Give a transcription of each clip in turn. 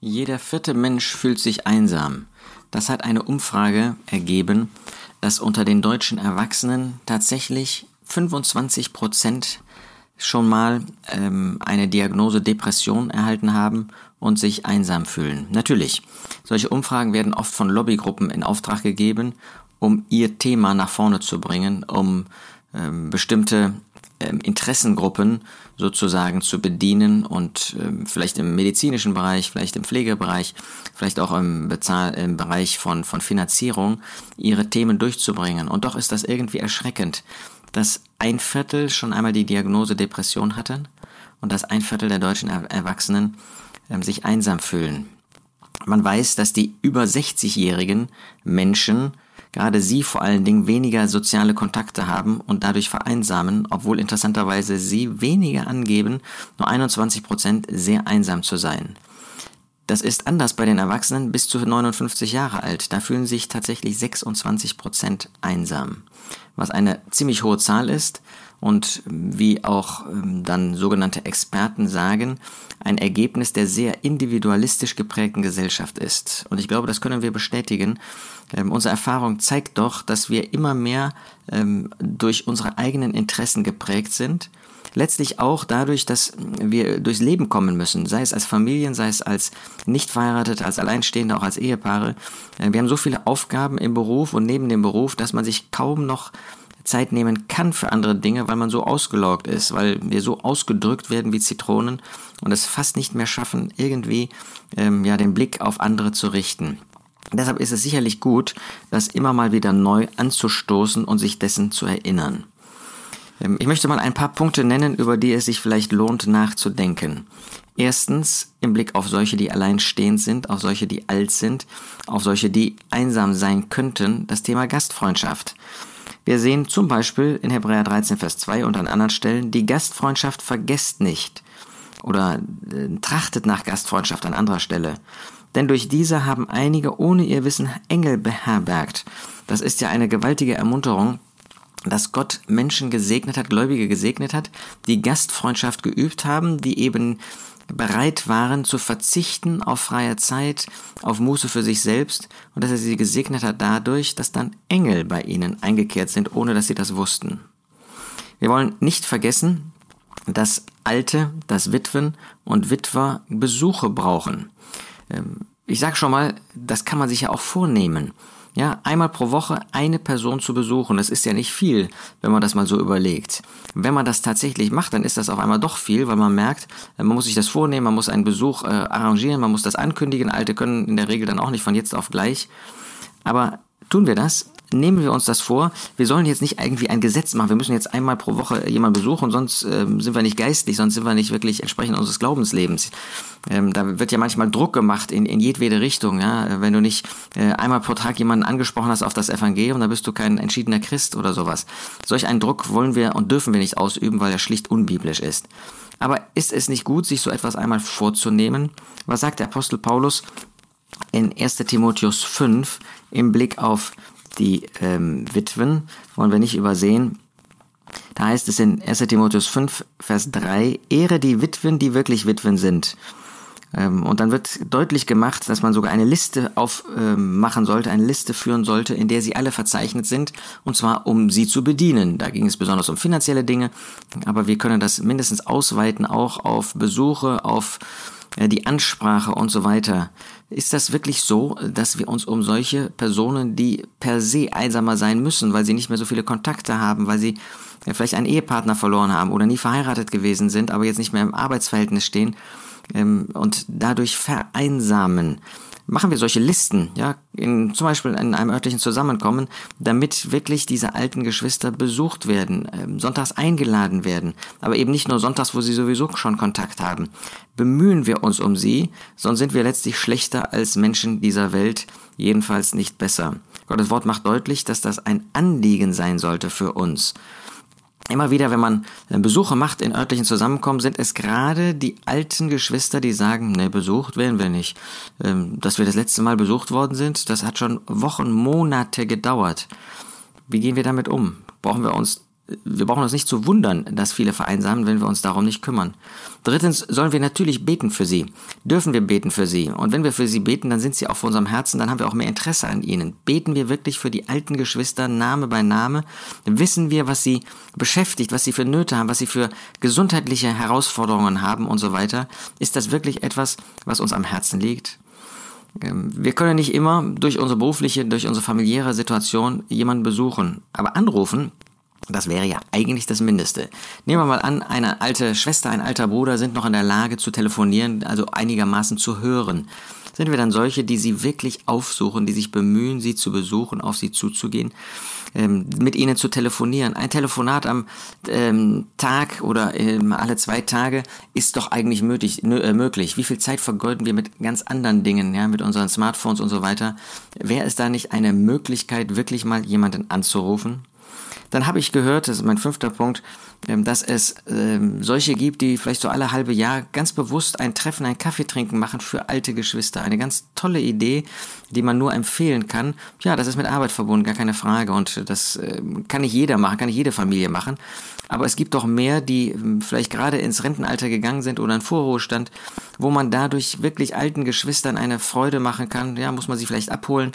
Jeder vierte Mensch fühlt sich einsam. Das hat eine Umfrage ergeben, dass unter den deutschen Erwachsenen tatsächlich 25 Prozent schon mal ähm, eine Diagnose Depression erhalten haben und sich einsam fühlen. Natürlich, solche Umfragen werden oft von Lobbygruppen in Auftrag gegeben, um ihr Thema nach vorne zu bringen, um ähm, bestimmte Interessengruppen sozusagen zu bedienen und ähm, vielleicht im medizinischen Bereich, vielleicht im Pflegebereich, vielleicht auch im, Bezahl im Bereich von, von Finanzierung ihre Themen durchzubringen. Und doch ist das irgendwie erschreckend, dass ein Viertel schon einmal die Diagnose Depression hatten und dass ein Viertel der deutschen Erwachsenen ähm, sich einsam fühlen. Man weiß, dass die über 60-jährigen Menschen gerade sie vor allen Dingen weniger soziale Kontakte haben und dadurch vereinsamen, obwohl interessanterweise sie weniger angeben, nur 21 Prozent sehr einsam zu sein. Das ist anders bei den Erwachsenen bis zu 59 Jahre alt. Da fühlen sich tatsächlich 26 Prozent einsam, was eine ziemlich hohe Zahl ist und wie auch ähm, dann sogenannte Experten sagen, ein Ergebnis der sehr individualistisch geprägten Gesellschaft ist. Und ich glaube, das können wir bestätigen. Ähm, unsere Erfahrung zeigt doch, dass wir immer mehr ähm, durch unsere eigenen Interessen geprägt sind. Letztlich auch dadurch, dass wir durchs Leben kommen müssen, sei es als Familien, sei es als nicht verheiratet, als Alleinstehende, auch als Ehepaare. Äh, wir haben so viele Aufgaben im Beruf und neben dem Beruf, dass man sich kaum noch Zeit nehmen kann für andere Dinge, weil man so ausgelaugt ist, weil wir so ausgedrückt werden wie Zitronen und es fast nicht mehr schaffen, irgendwie ähm, ja den Blick auf andere zu richten. Deshalb ist es sicherlich gut, das immer mal wieder neu anzustoßen und sich dessen zu erinnern. Ähm, ich möchte mal ein paar Punkte nennen, über die es sich vielleicht lohnt nachzudenken. Erstens im Blick auf solche, die alleinstehend sind, auf solche, die alt sind, auf solche, die einsam sein könnten, das Thema Gastfreundschaft. Wir sehen zum Beispiel in Hebräer 13, Vers 2 und an anderen Stellen, die Gastfreundschaft vergesst nicht oder äh, trachtet nach Gastfreundschaft an anderer Stelle. Denn durch diese haben einige ohne ihr Wissen Engel beherbergt. Das ist ja eine gewaltige Ermunterung, dass Gott Menschen gesegnet hat, Gläubige gesegnet hat, die Gastfreundschaft geübt haben, die eben bereit waren zu verzichten auf freie Zeit, auf Muße für sich selbst und dass er sie gesegnet hat dadurch, dass dann Engel bei ihnen eingekehrt sind, ohne dass sie das wussten. Wir wollen nicht vergessen, dass Alte, dass Witwen und Witwer Besuche brauchen. Ähm, ich sage schon mal, das kann man sich ja auch vornehmen. Ja, einmal pro Woche eine Person zu besuchen, das ist ja nicht viel, wenn man das mal so überlegt. Wenn man das tatsächlich macht, dann ist das auf einmal doch viel, weil man merkt, äh, man muss sich das vornehmen, man muss einen Besuch äh, arrangieren, man muss das ankündigen. Alte können in der Regel dann auch nicht von jetzt auf gleich. Aber tun wir das, nehmen wir uns das vor, wir sollen jetzt nicht irgendwie ein Gesetz machen, wir müssen jetzt einmal pro Woche jemanden besuchen, sonst ähm, sind wir nicht geistlich, sonst sind wir nicht wirklich entsprechend unseres Glaubenslebens. Ähm, da wird ja manchmal Druck gemacht in, in jedwede Richtung. Ja? Wenn du nicht äh, einmal pro Tag jemanden angesprochen hast auf das Evangelium, dann bist du kein entschiedener Christ oder sowas. Solch einen Druck wollen wir und dürfen wir nicht ausüben, weil er schlicht unbiblisch ist. Aber ist es nicht gut, sich so etwas einmal vorzunehmen? Was sagt der Apostel Paulus in 1 Timotheus 5 im Blick auf die ähm, Witwen wollen wir nicht übersehen. Da heißt es in 1 Timotheus 5, Vers 3, Ehre die Witwen, die wirklich Witwen sind. Ähm, und dann wird deutlich gemacht, dass man sogar eine Liste aufmachen ähm, sollte, eine Liste führen sollte, in der sie alle verzeichnet sind, und zwar um sie zu bedienen. Da ging es besonders um finanzielle Dinge, aber wir können das mindestens ausweiten auch auf Besuche, auf äh, die Ansprache und so weiter. Ist das wirklich so, dass wir uns um solche Personen, die per se einsamer sein müssen, weil sie nicht mehr so viele Kontakte haben, weil sie vielleicht einen Ehepartner verloren haben oder nie verheiratet gewesen sind, aber jetzt nicht mehr im Arbeitsverhältnis stehen ähm, und dadurch vereinsamen, machen wir solche Listen, ja, in, zum Beispiel in einem örtlichen Zusammenkommen, damit wirklich diese alten Geschwister besucht werden, äh, sonntags eingeladen werden, aber eben nicht nur sonntags, wo sie sowieso schon Kontakt haben. Bemühen wir uns um sie, sonst sind wir letztlich schlechter als Menschen dieser Welt, jedenfalls nicht besser. Gottes Wort macht deutlich, dass das ein Anliegen sein sollte für uns. Immer wieder, wenn man äh, Besuche macht in örtlichen Zusammenkommen, sind es gerade die alten Geschwister, die sagen, ne, besucht werden wir nicht. Ähm, dass wir das letzte Mal besucht worden sind, das hat schon Wochen, Monate gedauert. Wie gehen wir damit um? Brauchen wir uns wir brauchen uns nicht zu wundern, dass viele vereinsamen, wenn wir uns darum nicht kümmern. Drittens sollen wir natürlich beten für sie. Dürfen wir beten für sie. Und wenn wir für sie beten, dann sind sie auch vor unserem Herzen, dann haben wir auch mehr Interesse an ihnen. Beten wir wirklich für die alten Geschwister Name bei Name? Wissen wir, was sie beschäftigt, was sie für Nöte haben, was sie für gesundheitliche Herausforderungen haben und so weiter? Ist das wirklich etwas, was uns am Herzen liegt? Ähm, wir können nicht immer durch unsere berufliche, durch unsere familiäre Situation jemanden besuchen, aber anrufen das wäre ja eigentlich das Mindeste. Nehmen wir mal an, eine alte Schwester, ein alter Bruder sind noch in der Lage zu telefonieren, also einigermaßen zu hören. Sind wir dann solche, die sie wirklich aufsuchen, die sich bemühen, sie zu besuchen, auf sie zuzugehen, ähm, mit ihnen zu telefonieren? Ein Telefonat am ähm, Tag oder ähm, alle zwei Tage ist doch eigentlich möglich, äh, möglich. Wie viel Zeit vergeuden wir mit ganz anderen Dingen, ja, mit unseren Smartphones und so weiter? Wäre es da nicht eine Möglichkeit, wirklich mal jemanden anzurufen? Dann habe ich gehört, das ist mein fünfter Punkt, ähm, dass es ähm, solche gibt, die vielleicht so alle halbe Jahr ganz bewusst ein Treffen, ein Kaffee trinken machen für alte Geschwister. Eine ganz tolle Idee, die man nur empfehlen kann. Ja, das ist mit Arbeit verbunden, gar keine Frage. Und das ähm, kann nicht jeder machen, kann nicht jede Familie machen. Aber es gibt doch mehr, die vielleicht gerade ins Rentenalter gegangen sind oder in Vorruhestand, wo man dadurch wirklich alten Geschwistern eine Freude machen kann. Ja, muss man sie vielleicht abholen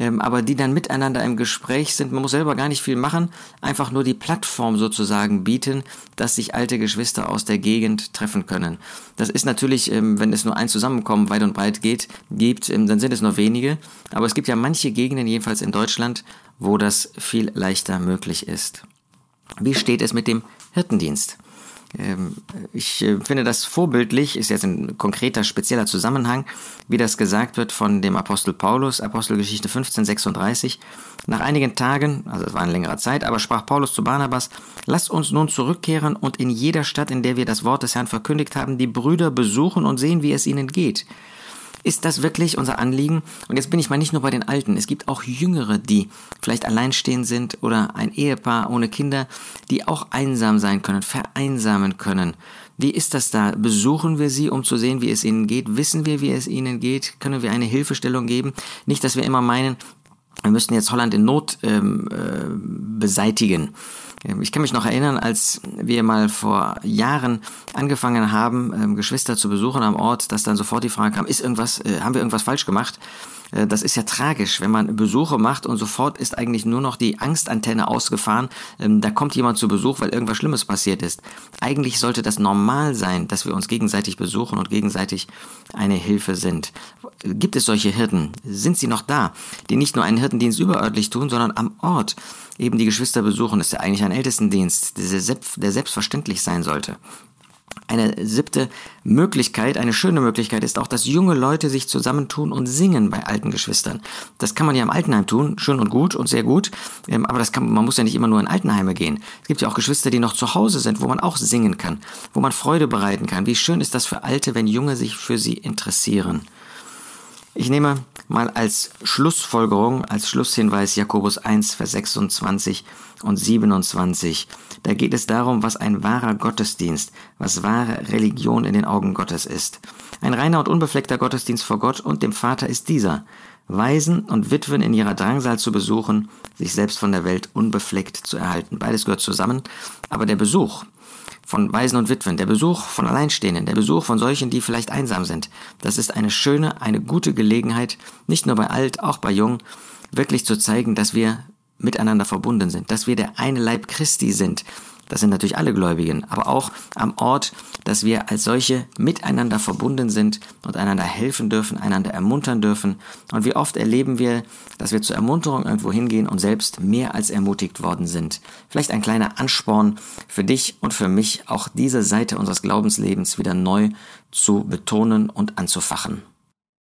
ähm, aber die dann miteinander im Gespräch sind. Man muss selber gar nicht viel machen, einfach nur die Plattform sozusagen bieten, dass sich alte Geschwister aus der Gegend treffen können. Das ist natürlich, ähm, wenn es nur ein Zusammenkommen weit und breit geht, gibt, ähm, dann sind es nur wenige. Aber es gibt ja manche Gegenden, jedenfalls in Deutschland, wo das viel leichter möglich ist. Wie steht es mit dem Hirtendienst? Ähm, ich äh, finde das vorbildlich, ist jetzt ein konkreter, spezieller Zusammenhang, wie das gesagt wird von dem Apostel Paulus, Apostelgeschichte 15, 36. Nach einigen Tagen, also es war eine längere Zeit, aber sprach Paulus zu Barnabas, lasst uns nun zurückkehren und in jeder Stadt, in der wir das Wort des Herrn verkündigt haben, die Brüder besuchen und sehen, wie es ihnen geht. Ist das wirklich unser Anliegen? Und jetzt bin ich mal nicht nur bei den Alten. Es gibt auch Jüngere, die vielleicht alleinstehend sind oder ein Ehepaar ohne Kinder, die auch einsam sein können, vereinsamen können. Wie ist das da? Besuchen wir sie, um zu sehen, wie es ihnen geht? Wissen wir, wie es ihnen geht? Können wir eine Hilfestellung geben? Nicht, dass wir immer meinen, wir müssten jetzt Holland in Not ähm, äh, beseitigen. Ähm, ich kann mich noch erinnern, als wir mal vor Jahren angefangen haben, ähm, Geschwister zu besuchen am Ort, dass dann sofort die Frage kam, ist irgendwas, äh, haben wir irgendwas falsch gemacht? Äh, das ist ja tragisch, wenn man Besuche macht und sofort ist eigentlich nur noch die Angstantenne ausgefahren. Ähm, da kommt jemand zu Besuch, weil irgendwas Schlimmes passiert ist. Eigentlich sollte das normal sein, dass wir uns gegenseitig besuchen und gegenseitig eine Hilfe sind. Gibt es solche Hirten? Sind sie noch da, die nicht nur einen Hirtendienst überörtlich tun, sondern am Ort eben die Geschwister besuchen? Das ist ja eigentlich ein Ältestendienst, der selbstverständlich sein sollte. Eine siebte Möglichkeit, eine schöne Möglichkeit ist auch, dass junge Leute sich zusammentun und singen bei alten Geschwistern. Das kann man ja im Altenheim tun, schön und gut und sehr gut, ähm, aber das kann, man muss ja nicht immer nur in Altenheime gehen. Es gibt ja auch Geschwister, die noch zu Hause sind, wo man auch singen kann, wo man Freude bereiten kann. Wie schön ist das für Alte, wenn Junge sich für sie interessieren. Ich nehme mal als Schlussfolgerung, als Schlusshinweis Jakobus 1, Vers 26 und 27. Da geht es darum, was ein wahrer Gottesdienst, was wahre Religion in den Augen Gottes ist. Ein reiner und unbefleckter Gottesdienst vor Gott und dem Vater ist dieser. Waisen und Witwen in ihrer Drangsal zu besuchen, sich selbst von der Welt unbefleckt zu erhalten. Beides gehört zusammen, aber der Besuch, von Waisen und Witwen, der Besuch von Alleinstehenden, der Besuch von solchen, die vielleicht einsam sind. Das ist eine schöne, eine gute Gelegenheit, nicht nur bei alt, auch bei jung, wirklich zu zeigen, dass wir miteinander verbunden sind, dass wir der eine Leib Christi sind, das sind natürlich alle Gläubigen, aber auch am Ort, dass wir als solche miteinander verbunden sind und einander helfen dürfen, einander ermuntern dürfen. Und wie oft erleben wir, dass wir zur Ermunterung irgendwo hingehen und selbst mehr als ermutigt worden sind. Vielleicht ein kleiner Ansporn für dich und für mich, auch diese Seite unseres Glaubenslebens wieder neu zu betonen und anzufachen.